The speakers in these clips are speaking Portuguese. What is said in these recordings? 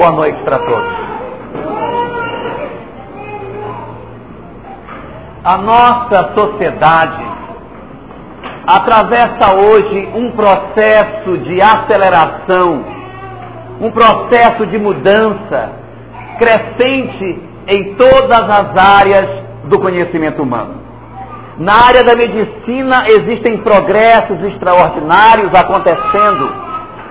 Boa noite para todos. A nossa sociedade atravessa hoje um processo de aceleração, um processo de mudança crescente em todas as áreas do conhecimento humano. Na área da medicina existem progressos extraordinários acontecendo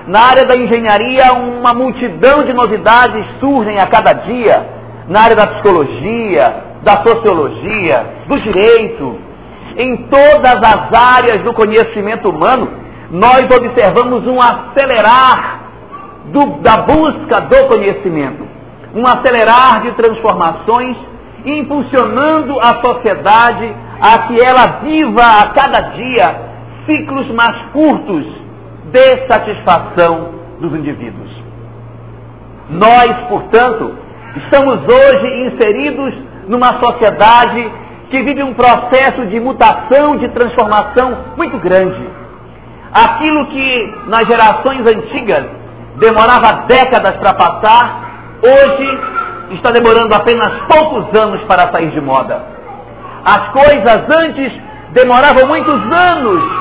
na área da engenharia, uma multidão de novidades surgem a cada dia. Na área da psicologia, da sociologia, do direito, em todas as áreas do conhecimento humano, nós observamos um acelerar do, da busca do conhecimento, um acelerar de transformações, impulsionando a sociedade a que ela viva a cada dia ciclos mais curtos de satisfação dos indivíduos. Nós, portanto, estamos hoje inseridos numa sociedade que vive um processo de mutação, de transformação muito grande. Aquilo que nas gerações antigas demorava décadas para passar, hoje está demorando apenas poucos anos para sair de moda. As coisas antes demoravam muitos anos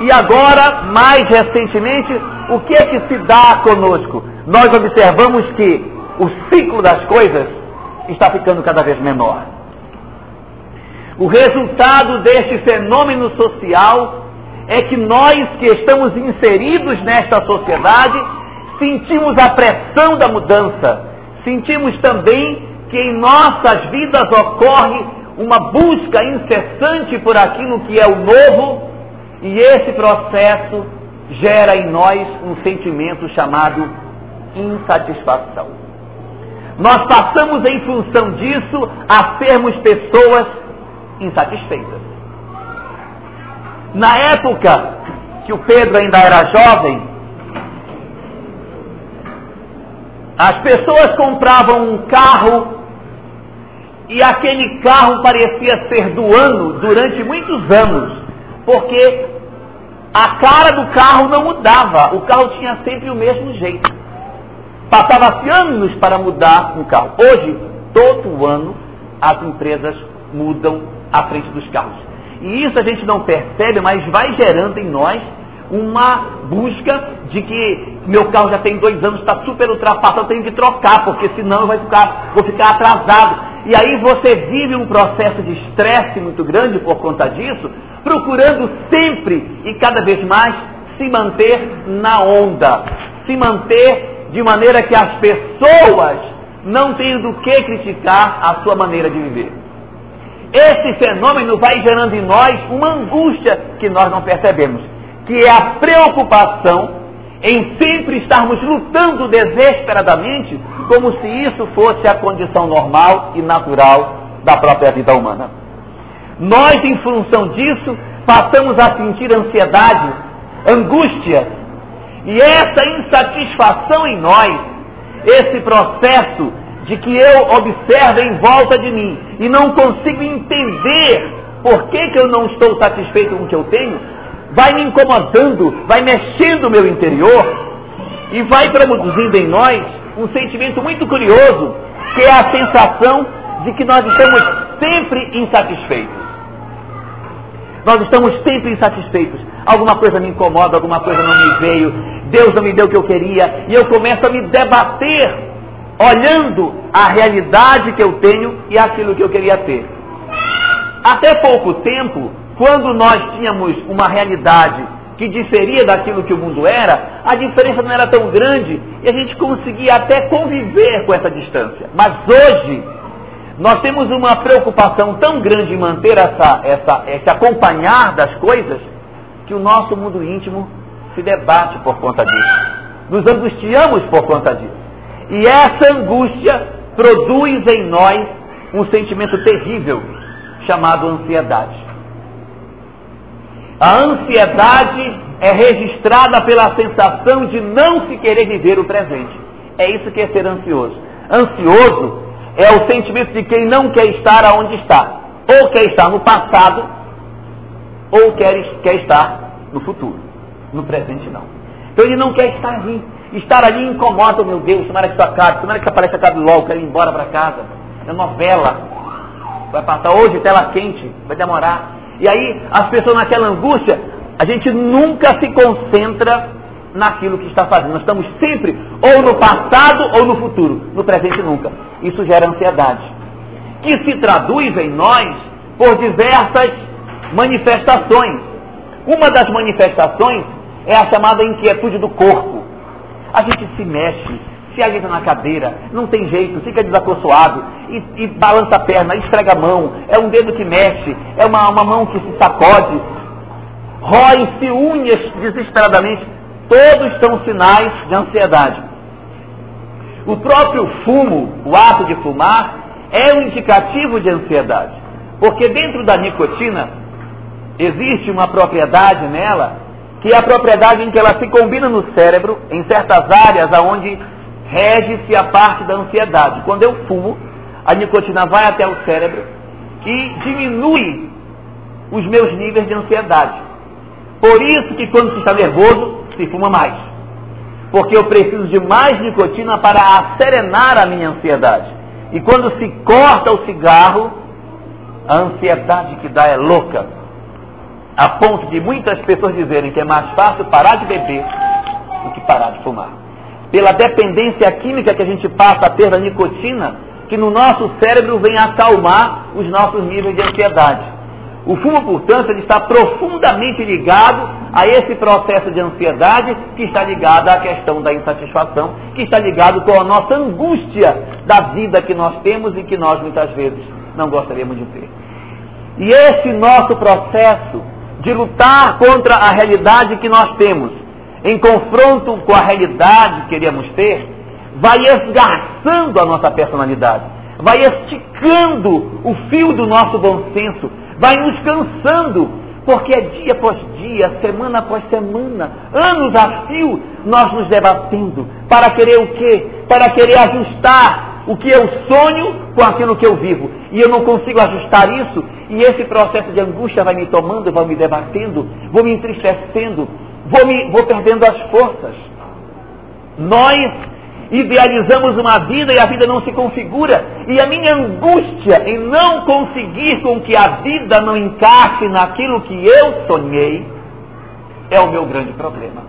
e agora, mais recentemente, o que é que se dá conosco? Nós observamos que o ciclo das coisas está ficando cada vez menor. O resultado deste fenômeno social é que nós que estamos inseridos nesta sociedade sentimos a pressão da mudança, sentimos também que em nossas vidas ocorre uma busca incessante por aquilo que é o novo e esse processo gera em nós um sentimento chamado insatisfação. Nós passamos em função disso a sermos pessoas insatisfeitas. Na época que o Pedro ainda era jovem, as pessoas compravam um carro e aquele carro parecia ser do ano durante muitos anos porque a cara do carro não mudava, o carro tinha sempre o mesmo jeito. Passava-se anos para mudar um carro. Hoje, todo ano, as empresas mudam a frente dos carros. E isso a gente não percebe, mas vai gerando em nós uma busca de que meu carro já tem dois anos, está super ultrapassado, eu tenho que trocar, porque senão eu vou ficar, vou ficar atrasado. E aí você vive um processo de estresse muito grande por conta disso, procurando sempre e cada vez mais se manter na onda, se manter de maneira que as pessoas não tenham do que criticar a sua maneira de viver. Esse fenômeno vai gerando em nós uma angústia que nós não percebemos, que é a preocupação em sempre estarmos lutando desesperadamente, como se isso fosse a condição normal e natural da própria vida humana. Nós, em função disso, passamos a sentir ansiedade, angústia, e essa insatisfação em nós, esse processo de que eu observo em volta de mim e não consigo entender por que, que eu não estou satisfeito com o que eu tenho, vai me incomodando, vai mexendo o meu interior e vai produzindo em nós um sentimento muito curioso, que é a sensação de que nós estamos sempre insatisfeitos. Nós estamos sempre insatisfeitos. Alguma coisa me incomoda, alguma coisa não me veio, Deus não me deu o que eu queria, e eu começo a me debater, olhando a realidade que eu tenho e aquilo que eu queria ter. Até pouco tempo, quando nós tínhamos uma realidade que diferia daquilo que o mundo era, a diferença não era tão grande e a gente conseguia até conviver com essa distância. Mas hoje, nós temos uma preocupação tão grande em manter essa, essa, esse acompanhar das coisas, que o nosso mundo íntimo se debate por conta disso. Nos angustiamos por conta disso. E essa angústia produz em nós um sentimento terrível chamado ansiedade. A ansiedade é registrada pela sensação de não se querer viver o presente. É isso que é ser ansioso. Ansioso é o sentimento de quem não quer estar aonde está. Ou quer estar no passado, ou quer, quer estar no futuro. No presente, não. Então ele não quer estar ali. Estar ali incomoda, meu Deus, tomara que isso acabe, tomara que apareça acabe logo, quero ir embora para casa. É novela. Vai passar hoje, tela quente, vai demorar. E aí, as pessoas naquela angústia, a gente nunca se concentra naquilo que está fazendo. Nós estamos sempre ou no passado ou no futuro, no presente nunca. Isso gera ansiedade, que se traduz em nós por diversas manifestações. Uma das manifestações é a chamada inquietude do corpo. A gente se mexe, se ajeita na cadeira, não tem jeito, fica desacossoado, e, e, balança a perna, esfrega a mão, é um dedo que mexe, é uma, uma mão que se sacode, rói-se unhas desesperadamente, todos são sinais de ansiedade. O próprio fumo, o ato de fumar, é um indicativo de ansiedade, porque dentro da nicotina existe uma propriedade nela que é a propriedade em que ela se combina no cérebro, em certas áreas aonde rege-se a parte da ansiedade. Quando eu fumo, a nicotina vai até o cérebro e diminui os meus níveis de ansiedade. Por isso que quando se está nervoso, se fuma mais. Porque eu preciso de mais nicotina para acerenar a minha ansiedade. E quando se corta o cigarro, a ansiedade que dá é louca a ponto de muitas pessoas dizerem que é mais fácil parar de beber do que parar de fumar. Pela dependência química que a gente passa a ter da nicotina, que no nosso cérebro vem acalmar os nossos níveis de ansiedade. O fumo, portanto, ele está profundamente ligado a esse processo de ansiedade que está ligado à questão da insatisfação, que está ligado com a nossa angústia da vida que nós temos e que nós muitas vezes não gostaríamos de ter. E esse nosso processo de lutar contra a realidade que nós temos, em confronto com a realidade que queríamos ter, vai esgarçando a nossa personalidade, vai esticando o fio do nosso bom senso, vai nos cansando, porque é dia após dia, semana após semana, anos a fio, nós nos debatendo para querer o quê? Para querer ajustar o que eu sonho com aquilo que eu vivo. E eu não consigo ajustar isso, e esse processo de angústia vai me tomando, vai me debatendo, vou me entristecendo, vou, me, vou perdendo as forças. Nós idealizamos uma vida e a vida não se configura. E a minha angústia em não conseguir com que a vida não encaixe naquilo que eu sonhei é o meu grande problema.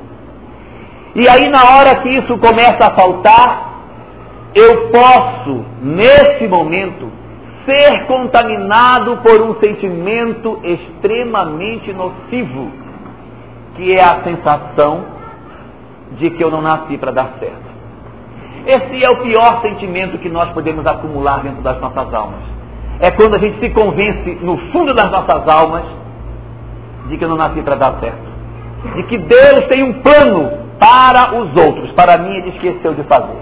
E aí, na hora que isso começa a faltar, eu posso, nesse momento, ser contaminado por um sentimento extremamente nocivo, que é a sensação de que eu não nasci para dar certo. Esse é o pior sentimento que nós podemos acumular dentro das nossas almas. É quando a gente se convence, no fundo das nossas almas, de que eu não nasci para dar certo. De que Deus tem um plano para os outros. Para mim, ele esqueceu de fazer.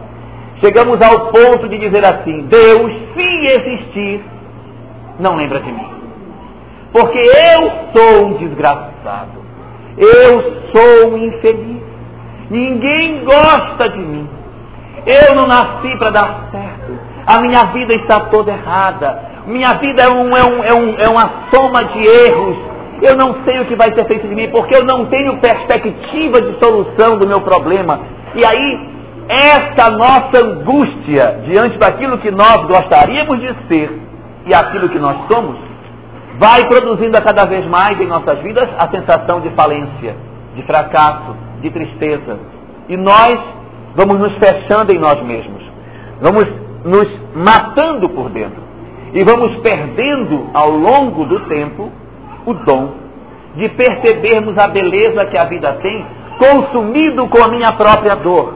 Chegamos ao ponto de dizer assim: Deus, se existir, não lembra de mim. Porque eu sou um desgraçado. Eu sou um infeliz. Ninguém gosta de mim. Eu não nasci para dar certo. A minha vida está toda errada. Minha vida é, um, é, um, é, um, é uma soma de erros. Eu não sei o que vai ser feito de mim, porque eu não tenho perspectiva de solução do meu problema. E aí esta nossa angústia diante daquilo que nós gostaríamos de ser e aquilo que nós somos, vai produzindo a cada vez mais em nossas vidas a sensação de falência, de fracasso, de tristeza. E nós vamos nos fechando em nós mesmos, vamos nos matando por dentro e vamos perdendo ao longo do tempo o dom de percebermos a beleza que a vida tem, consumido com a minha própria dor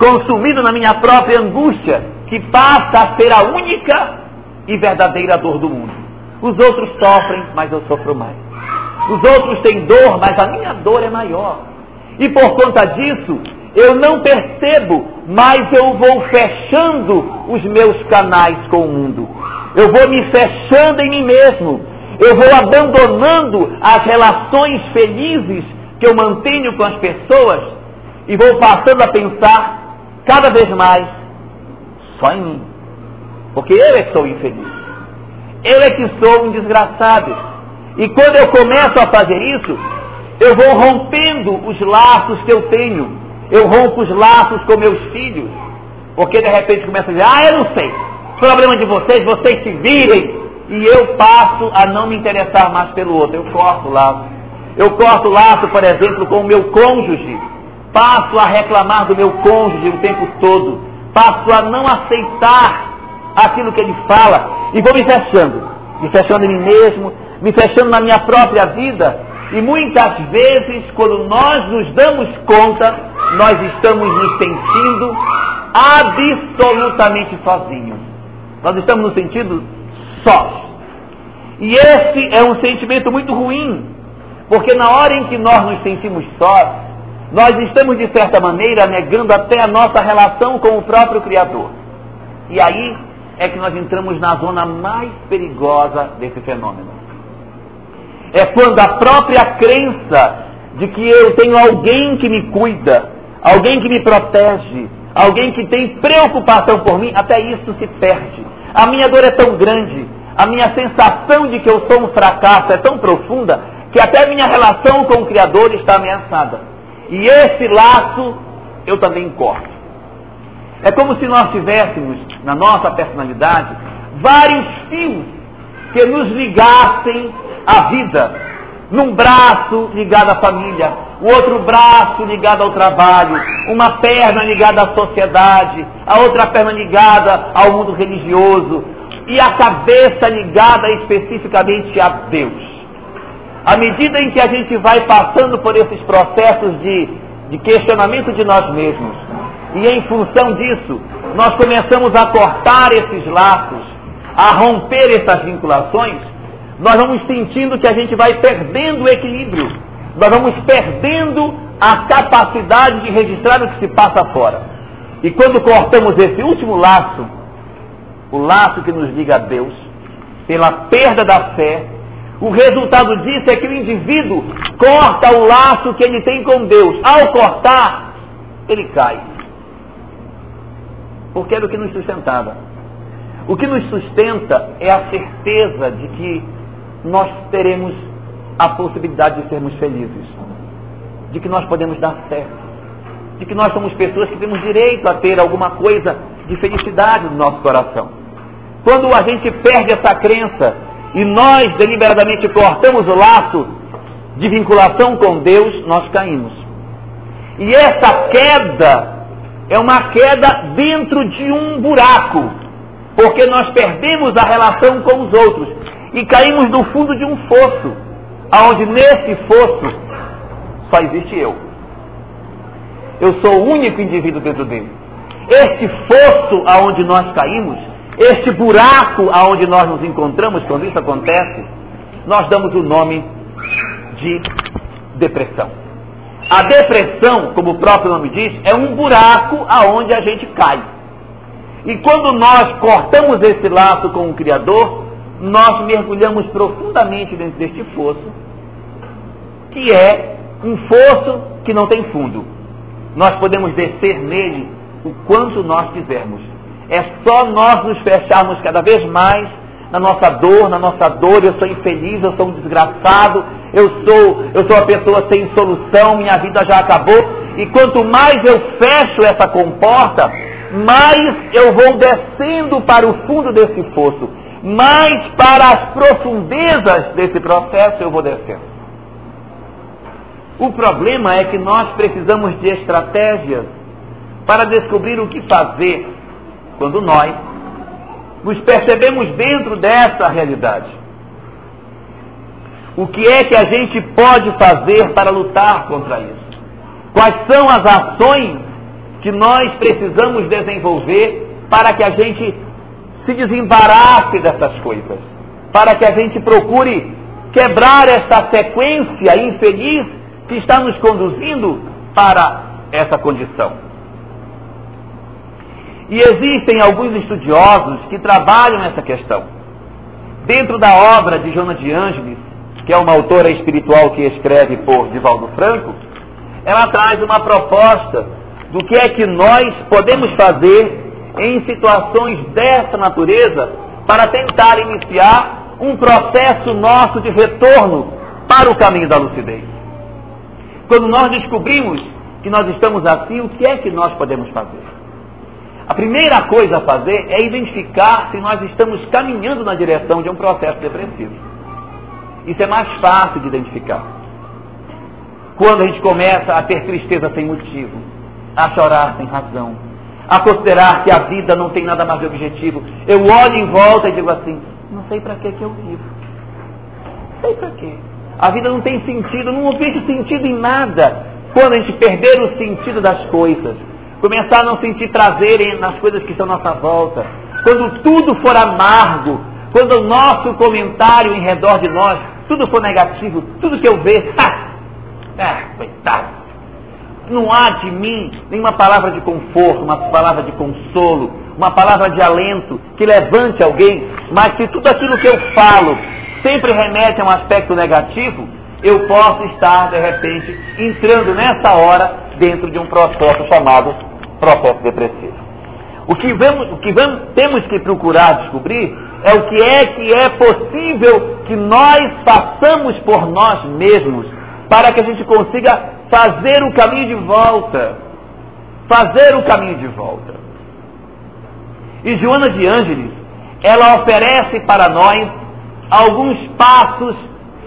consumido na minha própria angústia, que passa a ser a única e verdadeira dor do mundo. Os outros sofrem, mas eu sofro mais. Os outros têm dor, mas a minha dor é maior. E por conta disso, eu não percebo, mas eu vou fechando os meus canais com o mundo. Eu vou me fechando em mim mesmo. Eu vou abandonando as relações felizes que eu mantenho com as pessoas e vou passando a pensar cada vez mais só em mim. Porque eu é que sou infeliz. Eu é que sou um desgraçado. E quando eu começo a fazer isso, Eu vou rompendo os laços que eu tenho. Eu rompo os laços com meus filhos. Porque de repente começa a dizer, ah, eu não sei. Problema de vocês, vocês se virem. E eu passo a não me interessar mais pelo outro. Eu corto o laço. Eu corto o laço, por exemplo, com o meu cônjuge. Passo a reclamar do meu cônjuge o tempo todo. Passo a não aceitar aquilo que ele fala. E vou me fechando. Me fechando em mim mesmo, me fechando na minha própria vida. E muitas vezes, quando nós nos damos conta, nós estamos nos sentindo absolutamente sozinhos. Nós estamos nos sentindo sós. E esse é um sentimento muito ruim, porque na hora em que nós nos sentimos sós, nós estamos, de certa maneira, negando até a nossa relação com o próprio Criador. E aí é que nós entramos na zona mais perigosa desse fenômeno. É quando a própria crença de que eu tenho alguém que me cuida, alguém que me protege, alguém que tem preocupação por mim, até isso se perde. A minha dor é tão grande, a minha sensação de que eu sou um fracasso é tão profunda, que até minha relação com o Criador está ameaçada. E esse laço eu também corto. É como se nós tivéssemos na nossa personalidade vários fios que nos ligassem à vida. Num braço ligado à família, o outro braço ligado ao trabalho, uma perna ligada à sociedade, a outra perna ligada ao mundo religioso e a cabeça ligada especificamente a Deus. À medida em que a gente vai passando por esses processos de, de questionamento de nós mesmos, e em função disso, nós começamos a cortar esses laços, a romper essas vinculações, nós vamos sentindo que a gente vai perdendo o equilíbrio, nós vamos perdendo a capacidade de registrar o que se passa fora. E quando cortamos esse último laço, o laço que nos liga a Deus, pela perda da fé, o resultado disso é que o indivíduo corta o laço que ele tem com Deus. Ao cortar, ele cai. Porque era o que nos sustentava. O que nos sustenta é a certeza de que nós teremos a possibilidade de sermos felizes, de que nós podemos dar certo, de que nós somos pessoas que temos direito a ter alguma coisa de felicidade no nosso coração. Quando a gente perde essa crença e nós deliberadamente cortamos o laço de vinculação com Deus, nós caímos. E essa queda é uma queda dentro de um buraco, porque nós perdemos a relação com os outros e caímos no fundo de um fosso, aonde nesse fosso só existe eu. Eu sou o único indivíduo dentro dele. Este fosso aonde nós caímos, este buraco aonde nós nos encontramos quando isso acontece, nós damos o nome de depressão. A depressão, como o próprio nome diz, é um buraco aonde a gente cai. E quando nós cortamos esse laço com o Criador, nós mergulhamos profundamente dentro deste fosso, que é um fosso que não tem fundo. Nós podemos descer nele o quanto nós quisermos. É só nós nos fecharmos cada vez mais na nossa dor, na nossa dor, eu sou infeliz, eu sou um desgraçado, eu sou, eu sou uma pessoa sem solução, minha vida já acabou. E quanto mais eu fecho essa comporta, mais eu vou descendo para o fundo desse fosso mais para as profundezas desse processo eu vou descendo. O problema é que nós precisamos de estratégias para descobrir o que fazer quando nós nos percebemos dentro dessa realidade. O que é que a gente pode fazer para lutar contra isso? Quais são as ações que nós precisamos desenvolver para que a gente se desembarace dessas coisas, para que a gente procure quebrar esta sequência infeliz que está nos conduzindo para essa condição. E existem alguns estudiosos que trabalham essa questão. Dentro da obra de Joana de Ângeles, que é uma autora espiritual que escreve por Divaldo Franco, ela traz uma proposta do que é que nós podemos fazer em situações dessa natureza para tentar iniciar um processo nosso de retorno para o caminho da lucidez. Quando nós descobrimos que nós estamos assim, o que é que nós podemos fazer? A primeira coisa a fazer é identificar se nós estamos caminhando na direção de um processo depressivo. Isso é mais fácil de identificar. Quando a gente começa a ter tristeza sem motivo, a chorar sem razão, a considerar que a vida não tem nada mais de objetivo, eu olho em volta e digo assim: não sei para que que eu vivo. Não sei para quê. A vida não tem sentido, não vejo sentido em nada. Quando a gente perder o sentido das coisas, começar a não sentir prazer nas coisas que estão à nossa volta, quando tudo for amargo, quando o nosso comentário em redor de nós, tudo for negativo, tudo que eu ver, ah, coitado, não há de mim nenhuma palavra de conforto, uma palavra de consolo, uma palavra de alento que levante alguém, mas se tudo aquilo que eu falo sempre remete a um aspecto negativo, eu posso estar, de repente, entrando nessa hora dentro de um processo chamado processo depressivo. O que, vamos, o que vamos, temos que procurar descobrir é o que é que é possível que nós façamos por nós mesmos para que a gente consiga fazer o caminho de volta. Fazer o caminho de volta. E Joana de Ângeles, ela oferece para nós alguns passos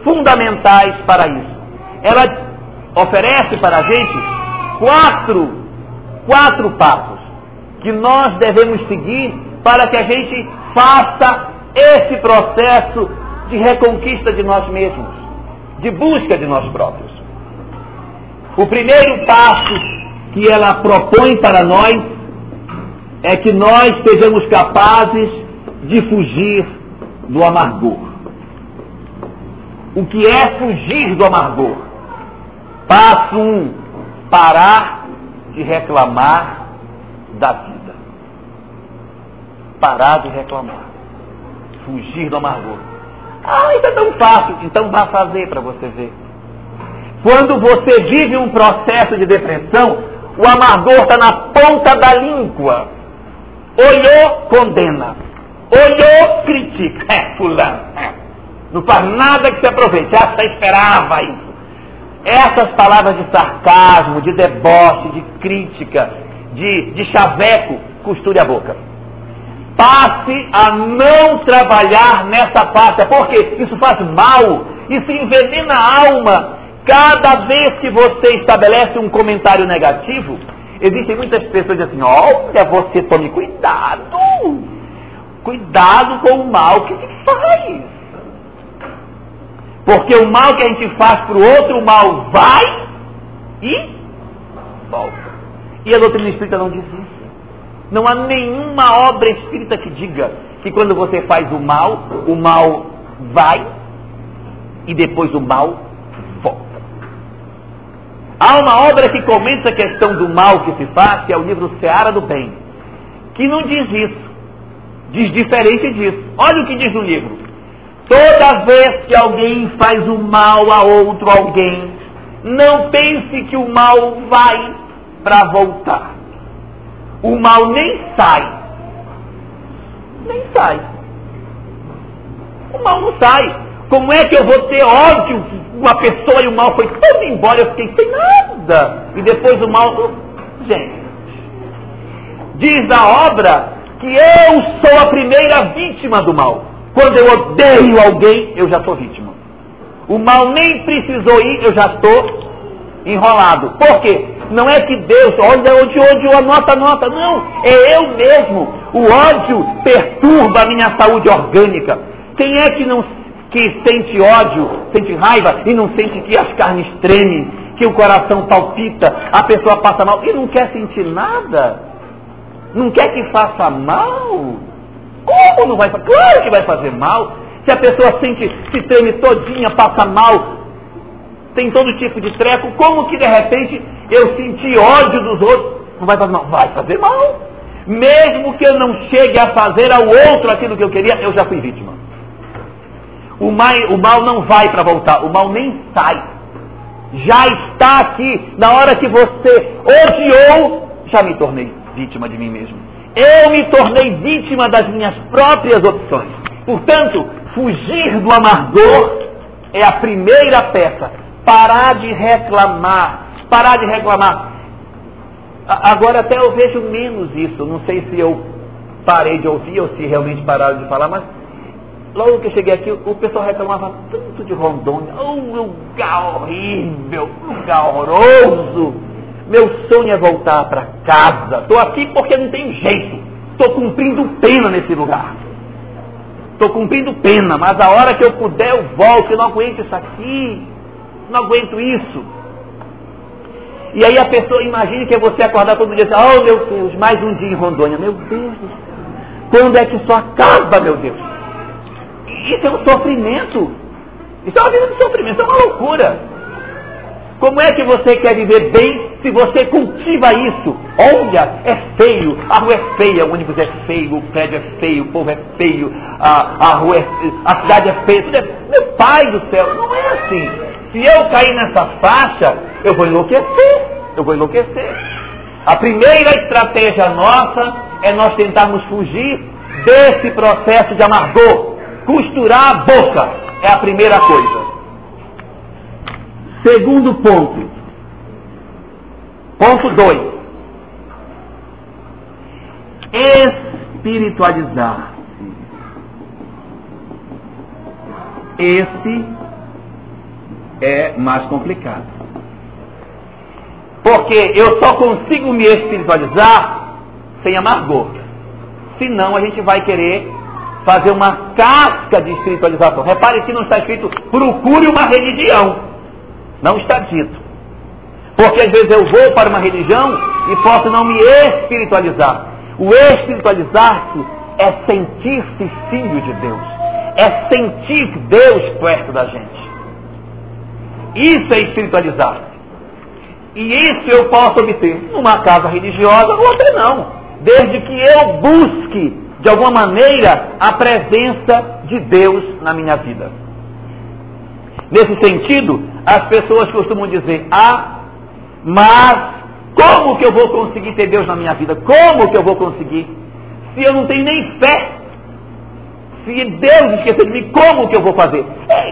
fundamentais para isso. Ela oferece para a gente quatro, quatro passos que nós devemos seguir para que a gente faça esse processo de reconquista de nós mesmos, de busca de nós próprios. O primeiro passo que ela propõe para nós é que nós sejamos capazes de fugir do amargor. O que é fugir do amargor? Passo um, parar de reclamar da vida. Parar de reclamar. Fugir do amargor. Ah, isso é tão fácil. Então vá fazer para você ver. Quando você vive um processo de depressão, o amargor está na ponta da língua. Olhou, condena. Olhou, critica. É, fulano. É. Não faz nada que se aproveite. Ah, esperava isso. Essas palavras de sarcasmo, de deboche, de crítica, de, de chaveco, costure a boca. Passe a não trabalhar nessa parte, porque isso faz mal, isso envenena a alma. Cada vez que você estabelece um comentário negativo, existem muitas pessoas que dizem assim, olha, você tome cuidado. Cuidado com o mal que se faz. Porque o mal que a gente faz para o outro, o mal vai e volta. E a doutrina espírita não diz isso. Não há nenhuma obra espírita que diga que quando você faz o mal, o mal vai e depois o mal. Há uma obra que comenta a questão do mal que se faz, que é o livro Seara do Bem, que não diz isso. Diz diferente disso. Olha o que diz no livro. Toda vez que alguém faz o mal a outro alguém, não pense que o mal vai para voltar. O mal nem sai. Nem sai. O mal não sai. Como é que eu vou ter ódio uma pessoa e o mal foi todo embora, eu fiquei sem nada. E depois o mal. Gente, diz a obra que eu sou a primeira vítima do mal. Quando eu odeio alguém, eu já sou vítima. O mal nem precisou ir, eu já estou enrolado. Por quê? Não é que Deus, olha onde odiou, anota, anota. Não, é eu mesmo. O ódio perturba a minha saúde orgânica. Quem é que não que sente ódio, sente raiva e não sente que as carnes tremem, que o coração palpita, a pessoa passa mal e não quer sentir nada? Não quer que faça mal? Como não vai fazer? Claro que vai fazer mal. Se a pessoa sente, se treme todinha, passa mal, tem todo tipo de treco, como que de repente eu senti ódio dos outros? Não vai fazer mal? Vai fazer mal. Mesmo que eu não chegue a fazer ao outro aquilo que eu queria, eu já fui vítima. O mal, o mal não vai para voltar, o mal nem sai. Já está aqui. Na hora que você odiou, já me tornei vítima de mim mesmo. Eu me tornei vítima das minhas próprias opções. Portanto, fugir do amargor é a primeira peça. Parar de reclamar. parar de reclamar. Agora até eu vejo menos isso. Não sei se eu parei de ouvir ou se realmente pararam de falar, mas logo que eu cheguei aqui, o pessoal reclamava tanto de Rondônia. Oh, lugar horrível, lugar horroroso. Meu sonho é voltar para casa. Estou aqui porque não tem jeito. Estou cumprindo pena nesse lugar. Estou cumprindo pena, mas a hora que eu puder eu volto. Eu não aguento isso aqui. Não aguento isso. E aí a pessoa, imagine que é você acordar todo dia e dizer, oh meu Deus, mais um dia em Rondônia. Meu Deus do céu. Quando é que isso acaba, meu Deus? Isso é um sofrimento. Isso é uma vida de sofrimento, é uma loucura. Como é que você quer viver bem se você cultiva isso? Olha, é feio, a rua é feia, o ônibus é feio, o prédio é feio, o povo é feio, a, a rua é, a cidade é feia, tudo é. Meu pai do céu, não é assim. Se eu cair nessa faixa, eu vou enlouquecer. Eu vou enlouquecer. A primeira estratégia nossa é nós tentarmos fugir desse processo de amargor. Costurar a boca é a primeira coisa. Segundo ponto. Ponto 2. Espiritualizar-se. Esse é mais complicado. Porque eu só consigo me espiritualizar sem amargor. Senão a gente vai querer fazer uma casca de espiritualização. Repare que não está escrito procure uma religião. Não está dito. Porque às vezes eu vou para uma religião e posso não me espiritualizar. O espiritualizar-se é sentir-se filho de Deus. É sentir Deus perto da gente. Isso é espiritualizar-se. E isso eu posso obter numa casa religiosa, outra não. Desde que eu busque, de alguma maneira, a presença de Deus na minha vida. Nesse sentido, as pessoas costumam dizer: Ah, mas como que eu vou conseguir ter Deus na minha vida? Como que eu vou conseguir? Se eu não tenho nem fé. Se Deus esquecer de mim, como que eu vou fazer?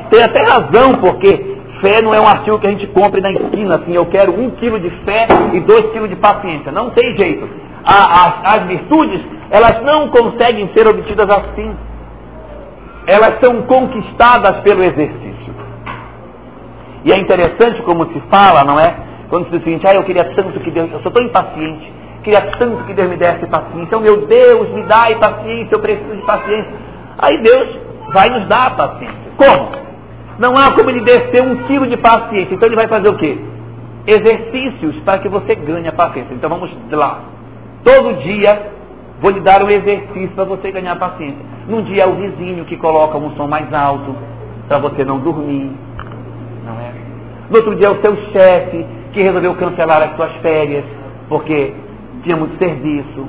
Tem até razão, porque fé não é um artigo que a gente compre na esquina, assim, eu quero um quilo de fé e dois quilos de paciência. Não tem jeito. A, as virtudes, elas não conseguem ser obtidas assim. Elas são conquistadas pelo exercício. E é interessante como se fala, não é? Quando se diz o seguinte, ah, eu queria tanto que Deus, eu sou tão impaciente, queria tanto que Deus me desse paciência. Então, meu Deus, me dá paciência, eu preciso de paciência. Aí Deus vai nos dar a paciência. Como? Não há como ele descer um quilo de paciência. Então ele vai fazer o quê? Exercícios para que você ganhe a paciência. Então vamos lá. Todo dia vou lhe dar um exercício para você ganhar paciência. Num dia é o vizinho que coloca um som mais alto para você não dormir. Não é? No outro dia é o seu chefe que resolveu cancelar as suas férias porque tinha muito serviço.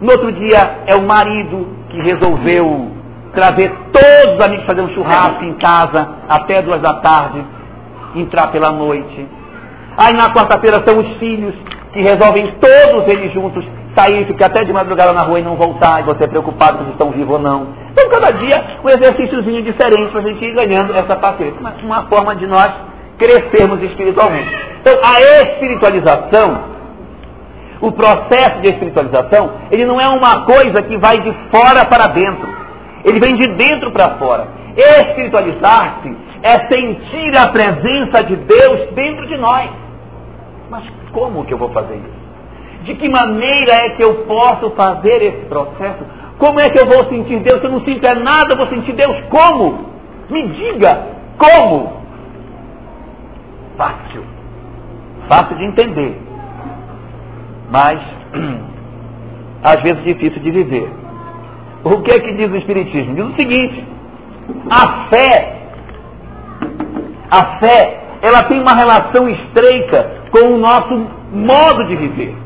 No outro dia é o marido que resolveu trazer todos os amigos fazer um churrasco em casa até duas da tarde, entrar pela noite. Aí na quarta-feira são os filhos que resolvem todos eles juntos sair, ficar até de madrugada na rua e não voltar, e você é preocupado se estão vivos ou não. Então cada dia um exercíciozinho diferente para a gente ir ganhando essa paciência. Mas uma forma de nós crescermos espiritualmente. Então a espiritualização o processo de espiritualização, ele não é uma coisa que vai de fora para dentro. Ele vem de dentro para fora. Espiritualizar-se é sentir a presença de Deus dentro de nós. Mas como que eu vou fazer isso? De que maneira é que eu posso fazer esse processo? Como é que eu vou sentir Deus? Se eu não sinto é nada, eu vou sentir Deus como? Me diga, como? Fácil. Fácil de entender. Mas, às vezes, difícil de viver. O que é que diz o Espiritismo? Diz o seguinte: a fé, a fé, ela tem uma relação estreita com o nosso modo de viver.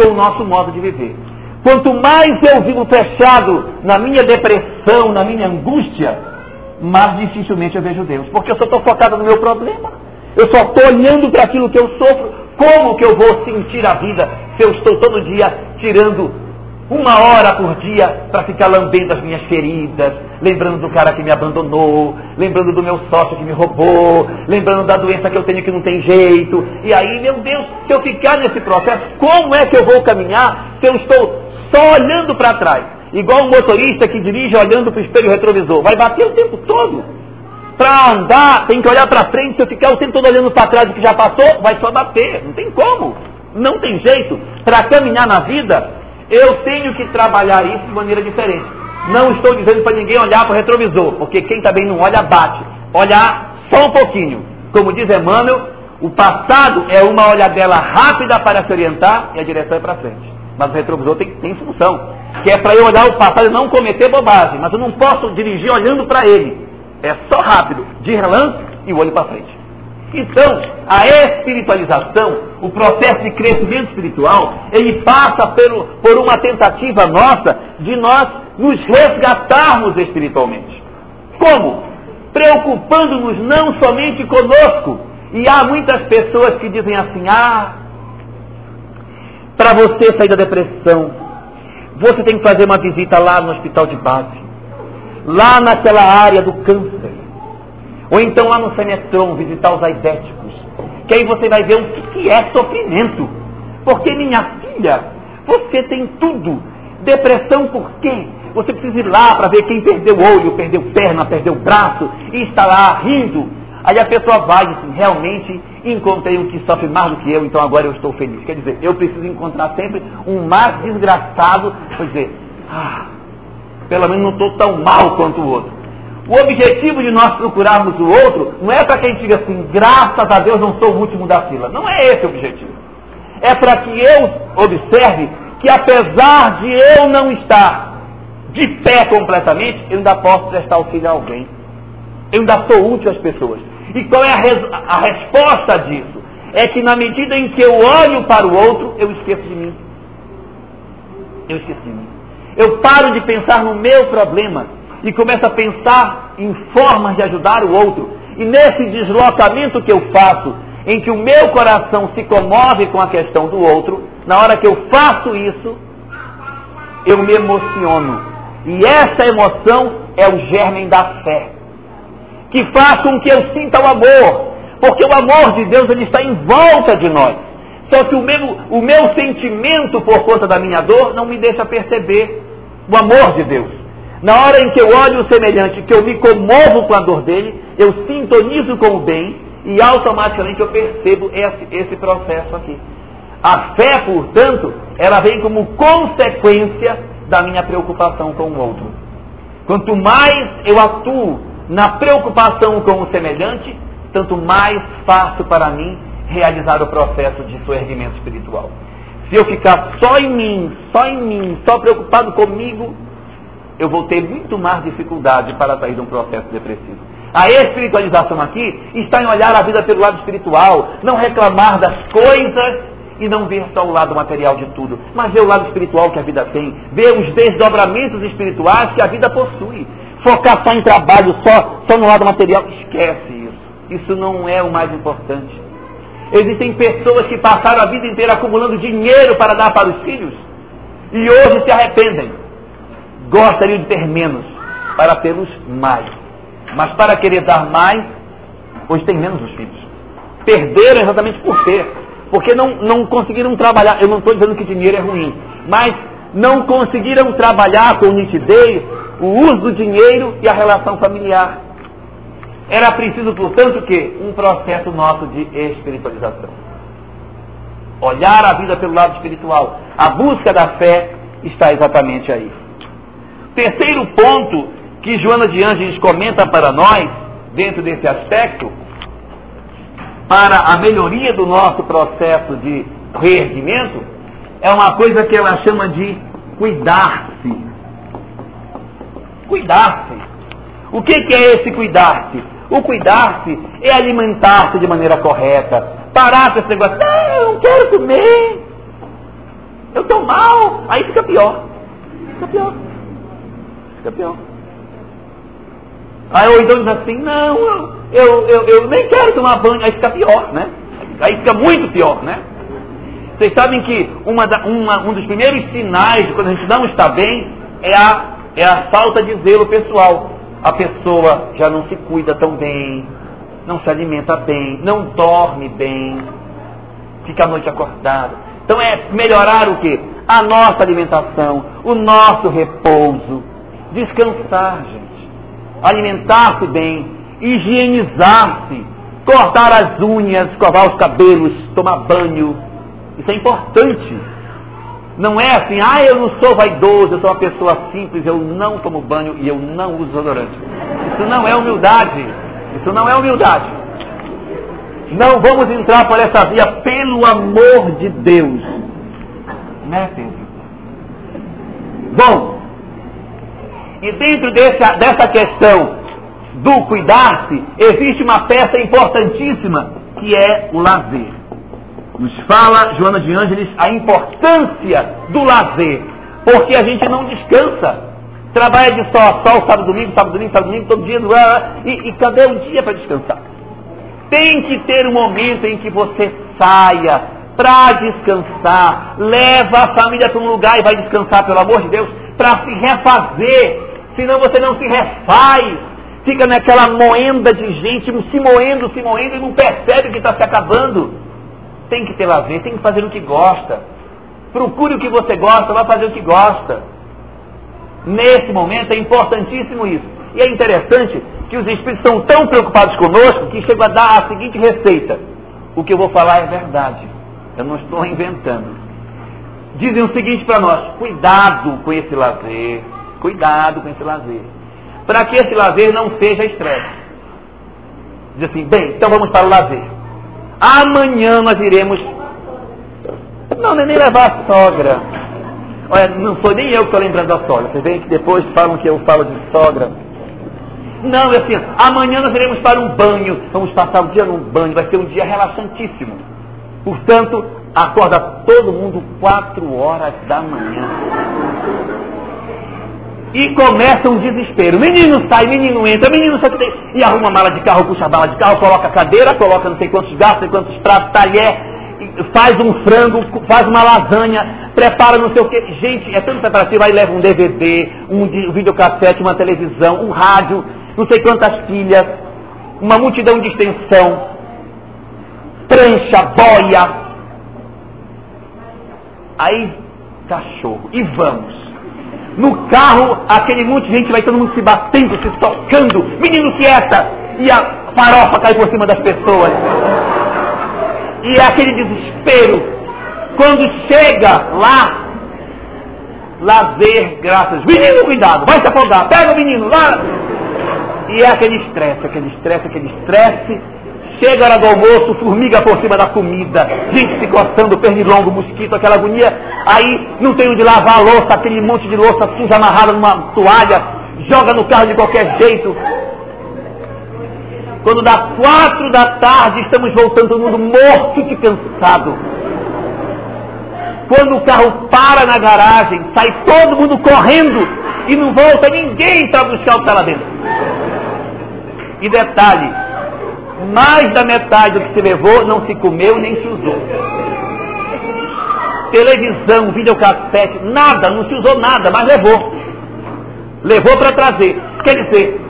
Com o nosso modo de viver. Quanto mais eu vivo fechado na minha depressão, na minha angústia, mais dificilmente eu vejo Deus. Porque eu só estou focado no meu problema. Eu só estou olhando para aquilo que eu sofro. Como que eu vou sentir a vida se eu estou todo dia tirando uma hora por dia para ficar lambendo as minhas feridas, lembrando do cara que me abandonou, lembrando do meu sócio que me roubou, lembrando da doença que eu tenho que não tem jeito. E aí, meu Deus, se eu ficar nesse processo, como é que eu vou caminhar se eu estou só olhando para trás? Igual um motorista que dirige olhando para o espelho retrovisor. Vai bater o tempo todo. Para andar, tem que olhar para frente. Se eu ficar o tempo todo olhando para trás do que já passou, vai só bater. Não tem como. Não tem jeito. Para caminhar na vida, eu tenho que trabalhar isso de maneira diferente. Não estou dizendo para ninguém olhar para o retrovisor, porque quem também não olha, bate. Olhar só um pouquinho. Como diz Emmanuel, o passado é uma olhadela rápida para se orientar e a direção é para frente. Mas o retrovisor tem, tem função, que é para eu olhar o passado e não cometer bobagem. Mas eu não posso dirigir olhando para ele. É só rápido, de relance e o olho para frente. Então, a espiritualização, o processo de crescimento espiritual, ele passa pelo, por uma tentativa nossa de nós nos resgatarmos espiritualmente. Como? Preocupando-nos não somente conosco. E há muitas pessoas que dizem assim: ah, para você sair da depressão, você tem que fazer uma visita lá no hospital de base, lá naquela área do câncer. Ou então lá no Senetron, visitar os aidéticos. Que aí você vai ver o que é sofrimento. Porque, minha filha, você tem tudo. Depressão por quê? Você precisa ir lá para ver quem perdeu o olho, perdeu perna, perdeu braço, e está lá rindo. Aí a pessoa vai e diz, assim, realmente encontrei um que sofre mais do que eu, então agora eu estou feliz. Quer dizer, eu preciso encontrar sempre um mais desgraçado, para dizer, ah, pelo menos não estou tão mal quanto o outro. O objetivo de nós procurarmos o outro não é para que a gente diga assim, graças a Deus não sou o último da fila. Não é esse o objetivo. É para que eu observe que apesar de eu não estar de pé completamente, eu ainda posso prestar auxílio a alguém. Eu ainda sou útil às pessoas. E qual é a, res a resposta disso? É que na medida em que eu olho para o outro, eu esqueço de mim. Eu esqueço de mim. Eu paro de pensar no meu problema e começo a pensar em formas de ajudar o outro. E nesse deslocamento que eu faço, em que o meu coração se comove com a questão do outro, na hora que eu faço isso, eu me emociono. E essa emoção é o germe da fé, que faz com que eu sinta o amor, porque o amor de Deus ele está em volta de nós. Só que o meu, o meu sentimento por conta da minha dor não me deixa perceber o amor de Deus. Na hora em que eu olho o semelhante, que eu me comovo com a dor dele, eu sintonizo com o bem e automaticamente eu percebo esse, esse processo aqui. A fé, portanto, ela vem como consequência da minha preocupação com o outro. Quanto mais eu atuo na preocupação com o semelhante, tanto mais fácil para mim realizar o processo de soerguimento espiritual. Se eu ficar só em mim, só em mim, só preocupado comigo, eu vou ter muito mais dificuldade para sair de um processo depressivo. A espiritualização aqui está em olhar a vida pelo lado espiritual, não reclamar das coisas e não ver só o lado material de tudo, mas ver o lado espiritual que a vida tem, ver os desdobramentos espirituais que a vida possui. Focar só em trabalho, só, só no lado material, esquece isso. Isso não é o mais importante. Existem pessoas que passaram a vida inteira acumulando dinheiro para dar para os filhos e hoje se arrependem gostariam de ter menos para tê-los mais. Mas para querer dar mais, hoje tem menos os filhos. Perderam exatamente por ter. Porque não, não conseguiram trabalhar. Eu não estou dizendo que dinheiro é ruim, mas não conseguiram trabalhar com nitidez o uso do dinheiro e a relação familiar. Era preciso, portanto, que um processo nosso de espiritualização. Olhar a vida pelo lado espiritual. A busca da fé está exatamente aí. Terceiro ponto que Joana de Ângeles comenta para nós, dentro desse aspecto, para a melhoria do nosso processo de reerguimento, é uma coisa que ela chama de cuidar-se. Cuidar-se. O que, que é esse cuidar-se? O cuidar-se é alimentar-se de maneira correta. Parar com esse negócio, não, eu não quero comer. Eu estou mal. Aí fica pior. Fica pior pior. Aí ou então diz assim, não, eu, eu, eu nem quero tomar banho, aí fica pior, né? Aí fica muito pior, né? Vocês sabem que uma uma, um dos primeiros sinais de quando a gente não está bem é a, é a falta de zelo pessoal. A pessoa já não se cuida tão bem, não se alimenta bem, não dorme bem, fica a noite acordada. Então é melhorar o que? A nossa alimentação, o nosso repouso, descansar, gente, alimentar-se bem, higienizar-se, cortar as unhas, escovar os cabelos, tomar banho, isso é importante. Não é assim, ah, eu não sou vaidoso, eu sou uma pessoa simples, eu não tomo banho e eu não uso desodorante. Isso não é humildade. Isso não é humildade. Não vamos entrar por essa via pelo amor de Deus. Né, Pedro? Bom, e dentro dessa, dessa questão do cuidar-se, existe uma peça importantíssima que é o lazer nos fala, Joana de Ângeles, a importância do lazer, porque a gente não descansa. Trabalha de sol a sol, sábado, domingo, sábado, domingo, sábado, domingo, todo dia, e, e cadê o dia para descansar? Tem que ter um momento em que você saia para descansar, leva a família para um lugar e vai descansar, pelo amor de Deus, para se refazer, senão você não se refaz, fica naquela moenda de gente, se moendo, se moendo e não percebe que está se acabando. Tem que ter lazer, tem que fazer o que gosta. Procure o que você gosta, vai fazer o que gosta. Nesse momento é importantíssimo isso. E é interessante que os espíritos são tão preocupados conosco que chegam a dar a seguinte receita. O que eu vou falar é verdade. Eu não estou inventando. Dizem o seguinte para nós: cuidado com esse lazer. Cuidado com esse lazer. Para que esse lazer não seja estresse. Diz assim: bem, então vamos para o lazer. Amanhã nós iremos. Não, nem levar a sogra. Olha, não sou nem eu que estou lembrando da sogra. Vocês veem que depois falam que eu falo de sogra. Não, é assim, amanhã nós iremos para um banho. Vamos passar o dia num banho. Vai ser um dia relaxantíssimo. Portanto, acorda todo mundo quatro horas da manhã. E começa um desespero. Menino sai, menino entra, menino sai. E arruma mala de carro, puxa a mala de carro, coloca a cadeira, coloca não sei quantos garfos, não sei quantos pratos, talher, faz um frango, faz uma lasanha, prepara não sei o que. Gente, é tudo preparativo. Aí leva um DVD, um videocassete, uma televisão, um rádio, não sei quantas pilhas, uma multidão de extensão, prancha, boia. Aí, cachorro. E vamos. No carro, aquele monte de gente vai todo mundo se batendo, se tocando. Menino quieta! E a farofa cai por cima das pessoas. E é aquele desespero. Quando chega lá, lazer, graças. Menino, cuidado, vai se afogar, pega o menino lá. E é aquele estresse, aquele estresse, aquele estresse Chega a hora do almoço, formiga por cima da comida, gente se coçando, pernilongo, mosquito, aquela agonia. Aí não tem onde lavar a louça, aquele monte de louça suja amarrada numa toalha, joga no carro de qualquer jeito. Quando dá quatro da tarde, estamos voltando todo mundo morto de cansado. Quando o carro para na garagem, sai todo mundo correndo e não volta ninguém para buscar o que está lá dentro. E detalhe, mais da metade do que se levou não se comeu nem se usou. Televisão, videocassete, nada, não se usou nada, mas levou. Levou para trazer. Quer dizer,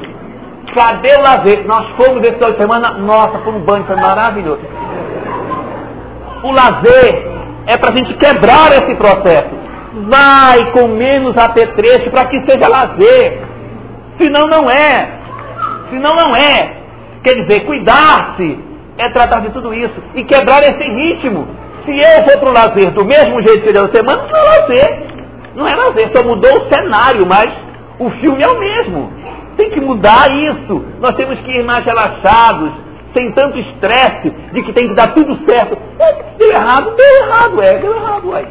cadê o lazer? Nós fomos esse final de semana, nossa, foi um banho, foi maravilhoso. O lazer é para a gente quebrar esse processo. Vai com menos apetrecho para que seja lazer. Senão não é. Senão não é. Quer dizer, cuidar-se é tratar de tudo isso e quebrar esse ritmo. Se eu for para o lazer do mesmo jeito que eu deu semana, não é lazer. Não é lazer, só mudou o cenário, mas o filme é o mesmo. Tem que mudar isso. Nós temos que ir mais relaxados, sem tanto estresse de que tem que dar tudo certo. É, deu errado, deu errado, é, deu errado, é.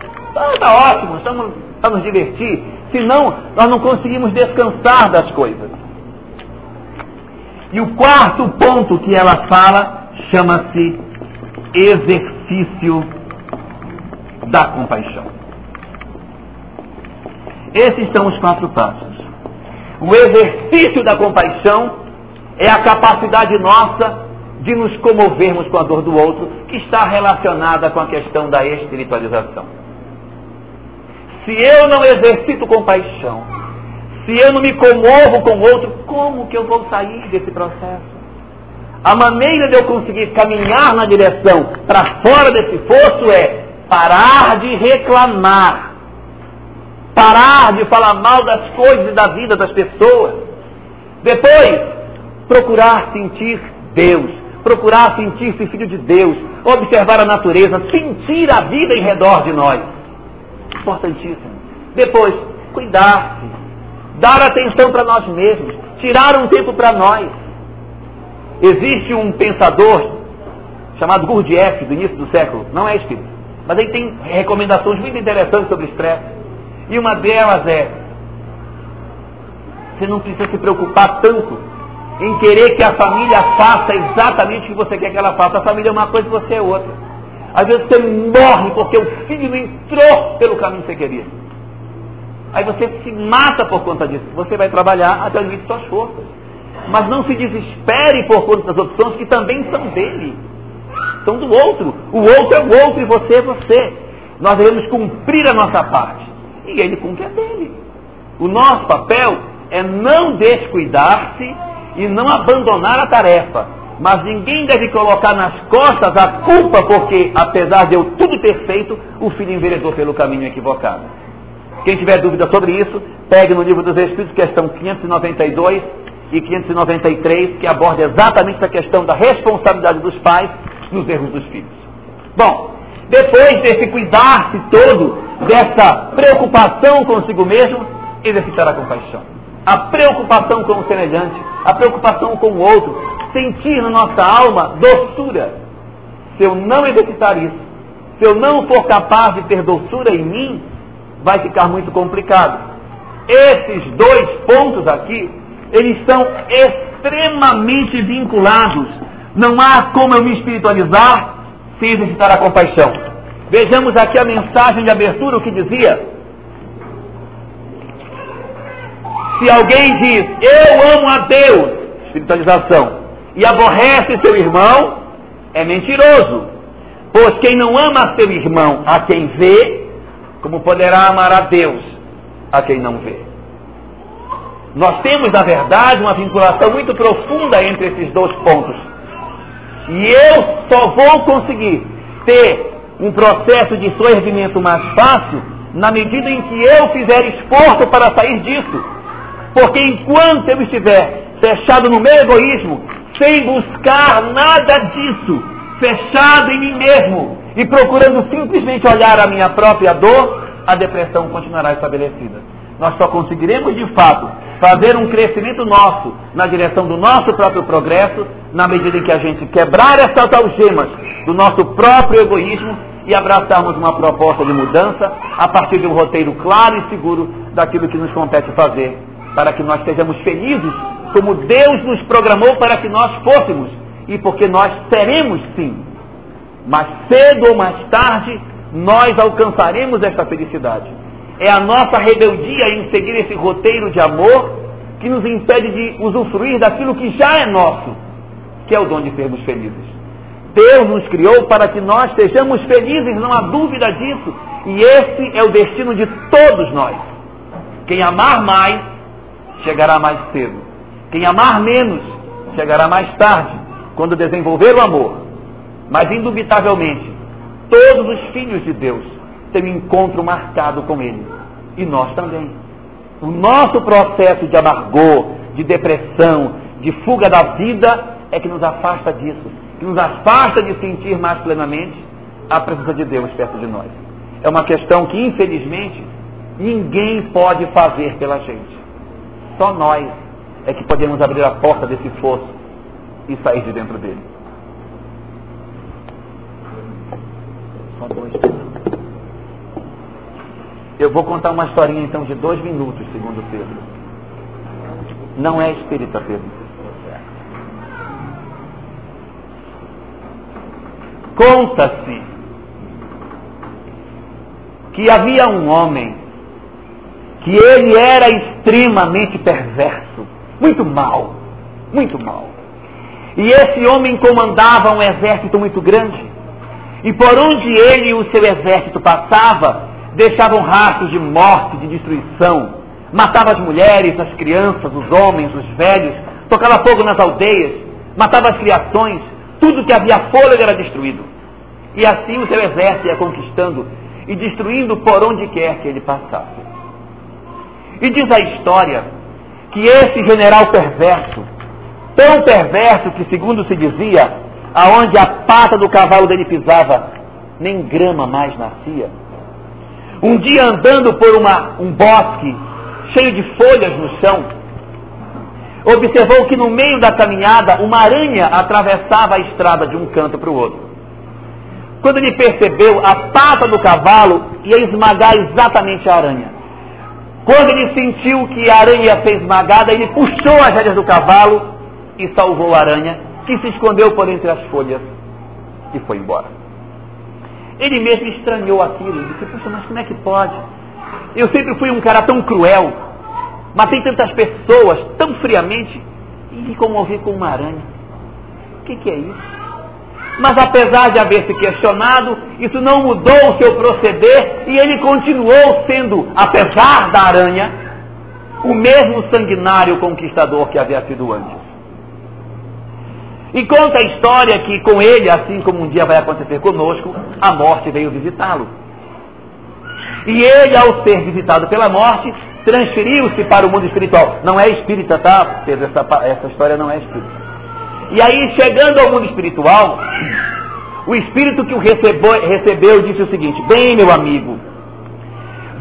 Tá ótimo, estamos para nos divertir. Senão, nós não conseguimos descansar das coisas. E o quarto ponto que ela fala chama-se exercício da compaixão. Esses são os quatro passos. O exercício da compaixão é a capacidade nossa de nos comovermos com a dor do outro, que está relacionada com a questão da espiritualização. Se eu não exercito compaixão, se eu não me comovo com o outro, como que eu vou sair desse processo? A maneira de eu conseguir caminhar na direção para fora desse fosso é parar de reclamar, parar de falar mal das coisas e da vida das pessoas. Depois, procurar sentir Deus, procurar sentir-se filho de Deus, observar a natureza, sentir a vida em redor de nós. Importantíssimo. Depois, cuidar-se, dar atenção para nós mesmos, tirar um tempo para nós. Existe um pensador chamado Gurdjieff, do início do século, não é espírito, mas ele tem recomendações muito interessantes sobre estresse. E uma delas é: você não precisa se preocupar tanto em querer que a família faça exatamente o que você quer que ela faça. A família é uma coisa e você é outra. Às vezes você morre porque o filho não entrou pelo caminho que você queria. Aí você se mata por conta disso. Você vai trabalhar até o limite de suas forças. Mas não se desespere por conta das opções que também são dele. São do outro. O outro é o outro e você é você. Nós devemos cumprir a nossa parte. E ele cumpre a dele. O nosso papel é não descuidar-se e não abandonar a tarefa. Mas ninguém deve colocar nas costas a culpa porque, apesar de eu tudo ter feito, o filho enveredou pelo caminho equivocado. Quem tiver dúvida sobre isso, pegue no livro dos Espíritos, questão 592 e 593, que aborda exatamente essa questão da responsabilidade dos pais nos erros dos filhos. Bom, depois desse cuidar-se todo, dessa preocupação consigo mesmo, exercitar a compaixão. A preocupação com o semelhante, a preocupação com o outro, sentir na nossa alma doçura. Se eu não exercitar isso, se eu não for capaz de ter doçura em mim, vai ficar muito complicado. Esses dois pontos aqui, eles são extremamente vinculados. Não há como eu me espiritualizar sem exercitar a compaixão. Vejamos aqui a mensagem de abertura, o que dizia. Se alguém diz, eu amo a Deus, espiritualização, e aborrece seu irmão, é mentiroso. Pois quem não ama seu irmão a quem vê, como poderá amar a Deus a quem não vê? Nós temos, na verdade, uma vinculação muito profunda entre esses dois pontos. E eu só vou conseguir ter um processo de soerguimento mais fácil na medida em que eu fizer esforço para sair disso. Porque enquanto eu estiver fechado no meu egoísmo, sem buscar nada disso, fechado em mim mesmo e procurando simplesmente olhar a minha própria dor, a depressão continuará estabelecida. Nós só conseguiremos de fato fazer um crescimento nosso na direção do nosso próprio progresso, na medida em que a gente quebrar essas algemas do nosso próprio egoísmo e abraçarmos uma proposta de mudança a partir de um roteiro claro e seguro daquilo que nos compete fazer, para que nós sejamos felizes como Deus nos programou para que nós fôssemos e porque nós seremos sim. Mas cedo ou mais tarde nós alcançaremos esta felicidade. É a nossa rebeldia em seguir esse roteiro de amor que nos impede de usufruir daquilo que já é nosso, que é o dom de sermos felizes. Deus nos criou para que nós sejamos felizes, não há dúvida disso, e esse é o destino de todos nós. Quem amar mais, chegará mais cedo. Quem amar menos, chegará mais tarde, quando desenvolver o amor. Mas, indubitavelmente, todos os filhos de Deus tem um encontro marcado com Ele. E nós também. O nosso processo de amargor, de depressão, de fuga da vida é que nos afasta disso, que nos afasta de sentir mais plenamente a presença de Deus perto de nós. É uma questão que, infelizmente, ninguém pode fazer pela gente. Só nós é que podemos abrir a porta desse fosso e sair de dentro dele. Só dois. Eu vou contar uma historinha então de dois minutos, segundo Pedro. Não é espírita, Pedro. Conta-se que havia um homem que ele era extremamente perverso, muito mal, muito mal. E esse homem comandava um exército muito grande. E por onde ele e o seu exército passava, deixavam rastros de morte, de destruição. Matava as mulheres, as crianças, os homens, os velhos, tocava fogo nas aldeias, matava as criações, tudo que havia fôlego era destruído. E assim o seu exército ia conquistando e destruindo por onde quer que ele passasse. E diz a história que esse general perverso, tão perverso que, segundo se dizia, aonde a pata do cavalo dele pisava, nem grama mais nascia. Um dia andando por uma, um bosque cheio de folhas no chão, observou que no meio da caminhada uma aranha atravessava a estrada de um canto para o outro. Quando ele percebeu, a pata do cavalo ia esmagar exatamente a aranha. Quando ele sentiu que a aranha ia ser esmagada, ele puxou as rédeas do cavalo e salvou a aranha, que se escondeu por entre as folhas e foi embora. Ele mesmo estranhou aquilo disse: Puxa, mas como é que pode? Eu sempre fui um cara tão cruel, matei tantas pessoas tão friamente e me comovi com uma aranha. O que, que é isso? Mas apesar de haver se questionado, isso não mudou o seu proceder e ele continuou sendo, apesar da aranha, o mesmo sanguinário conquistador que havia sido antes. E conta a história que com ele, assim como um dia vai acontecer conosco, a morte veio visitá-lo. E ele, ao ser visitado pela morte, transferiu-se para o mundo espiritual. Não é espírita, tá, Pedro? Essa, essa história não é espírita. E aí, chegando ao mundo espiritual, o espírito que o recebeu, recebeu disse o seguinte: Bem, meu amigo,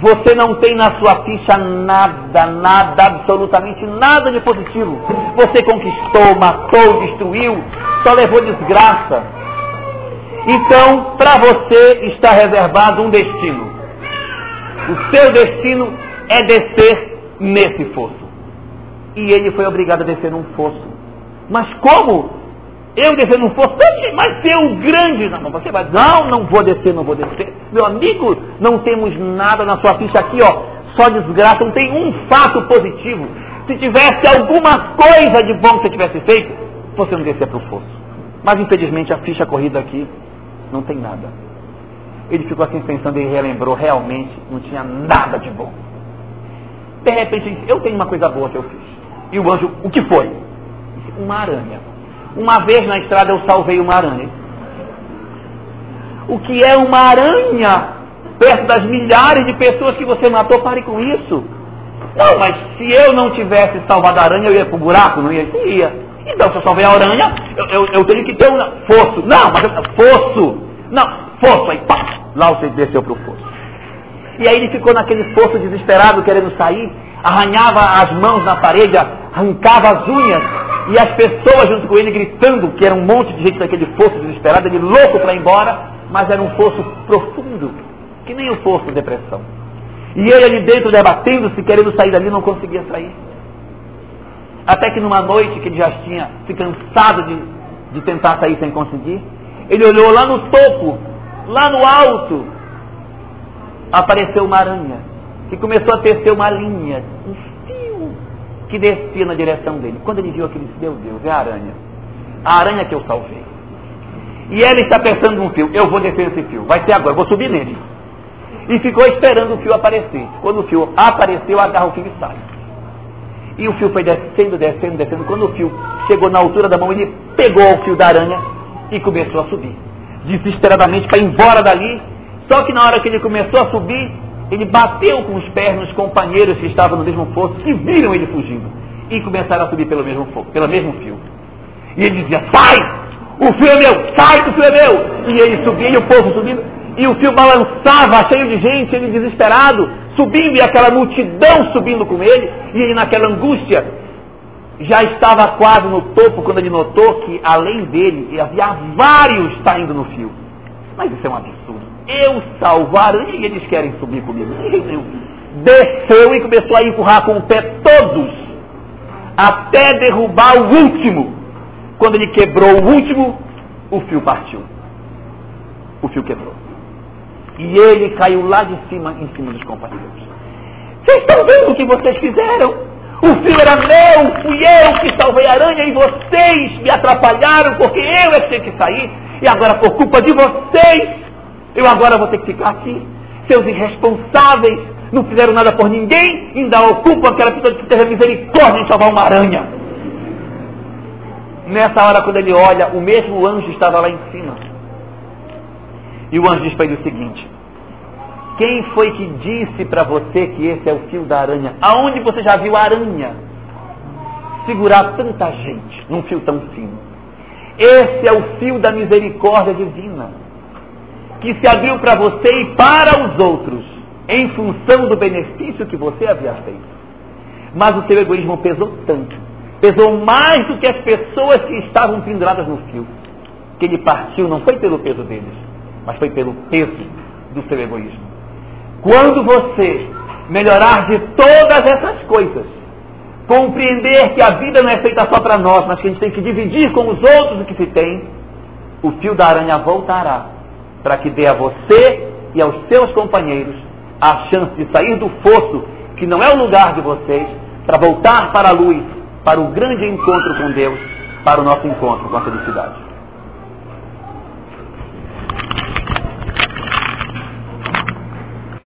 você não tem na sua ficha nada, nada, absolutamente nada de positivo. Você conquistou, matou, destruiu, só levou desgraça. Então, para você está reservado um destino. O seu destino é descer nesse fosso. E ele foi obrigado a descer num fosso. Mas como? Eu descer num fosso, mas ser um grande. Não, você vai, não, não vou descer, não vou descer. Meu amigo, não temos nada na sua ficha aqui, ó. Só desgraça, não tem um fato positivo. Se tivesse alguma coisa de bom que você tivesse feito, você não descer para o fosso. Mas infelizmente a ficha corrida aqui não tem nada. Ele ficou assim pensando e relembrou, realmente não tinha nada de bom. De repente ele disse, eu tenho uma coisa boa que eu fiz. E o anjo, o que foi? uma aranha. Uma vez na estrada eu salvei uma aranha. O que é uma aranha perto das milhares de pessoas que você matou? Pare com isso. Não, mas se eu não tivesse salvado a aranha, eu ia para o buraco? Não ia? Ia. Então, se eu salvei a aranha, eu, eu, eu tenho que ter um fosso. Não, mas eu, fosso. Não, fosso. Aí, pá, lá você desceu para o fosso. E aí ele ficou naquele fosso desesperado, querendo sair, arranhava as mãos na parede, arrancava as unhas, e as pessoas junto com ele gritando, que era um monte de gente naquele fosso desesperado, ele louco para ir embora, mas era um fosso profundo, que nem o fosso de depressão. E ele ali dentro debatendo-se, querendo sair dali, não conseguia sair. Até que numa noite que ele já tinha se cansado de, de tentar sair sem conseguir, ele olhou lá no topo, lá no alto, apareceu uma aranha, que começou a tecer uma linha, um que descia na direção dele. Quando ele viu aquilo, ele disse, meu Deus, é a aranha. A aranha que eu salvei. E ele está pensando num fio, eu vou descer esse fio, vai ser agora, vou subir nele. E ficou esperando o fio aparecer. Quando o fio apareceu, agarra o fio e sai. E o fio foi descendo, descendo, descendo. Quando o fio chegou na altura da mão, ele pegou o fio da aranha e começou a subir. Desesperadamente para ir embora dali. Só que na hora que ele começou a subir, ele bateu com os pés nos companheiros que estavam no mesmo fosso, que viram ele fugindo, e começaram a subir pelo mesmo, fogo, pelo mesmo fio. E ele dizia, sai! O fio é meu! Sai que o fio é meu! E ele subia, e o povo subindo, e o fio balançava, cheio de gente, ele desesperado, subindo, e aquela multidão subindo com ele, e ele naquela angústia, já estava quase no topo quando ele notou que além dele havia vários saindo no fio. Mas isso é um absurdo eu salvar, e eles querem subir comigo. Desceu e começou a empurrar com o pé todos, até derrubar o último. Quando ele quebrou o último, o fio partiu. O fio quebrou. E ele caiu lá de cima, em cima dos companheiros. Vocês estão vendo o que vocês fizeram? O fio era meu, fui eu que salvei a aranha e vocês me atrapalharam porque eu é que tinha que sair. E agora, por culpa de vocês, eu agora vou ter que ficar aqui. Seus irresponsáveis, não fizeram nada por ninguém, ainda ocupam aquela pessoa que teve misericórdia de salvar uma aranha. Nessa hora, quando ele olha, o mesmo anjo estava lá em cima. E o anjo diz para ele o seguinte: Quem foi que disse para você que esse é o fio da aranha? Aonde você já viu aranha segurar tanta gente num fio tão fino? Esse é o fio da misericórdia divina, que se abriu para você e para os outros, em função do benefício que você havia feito. Mas o seu egoísmo pesou tanto pesou mais do que as pessoas que estavam penduradas no fio. Que ele partiu não foi pelo peso deles, mas foi pelo peso do seu egoísmo. Quando você melhorar de todas essas coisas, compreender que a vida não é feita só para nós, mas que a gente tem que dividir com os outros o que se tem, o fio da aranha voltará para que dê a você e aos seus companheiros a chance de sair do fosso, que não é o lugar de vocês, para voltar para a luz, para o grande encontro com Deus, para o nosso encontro com a felicidade.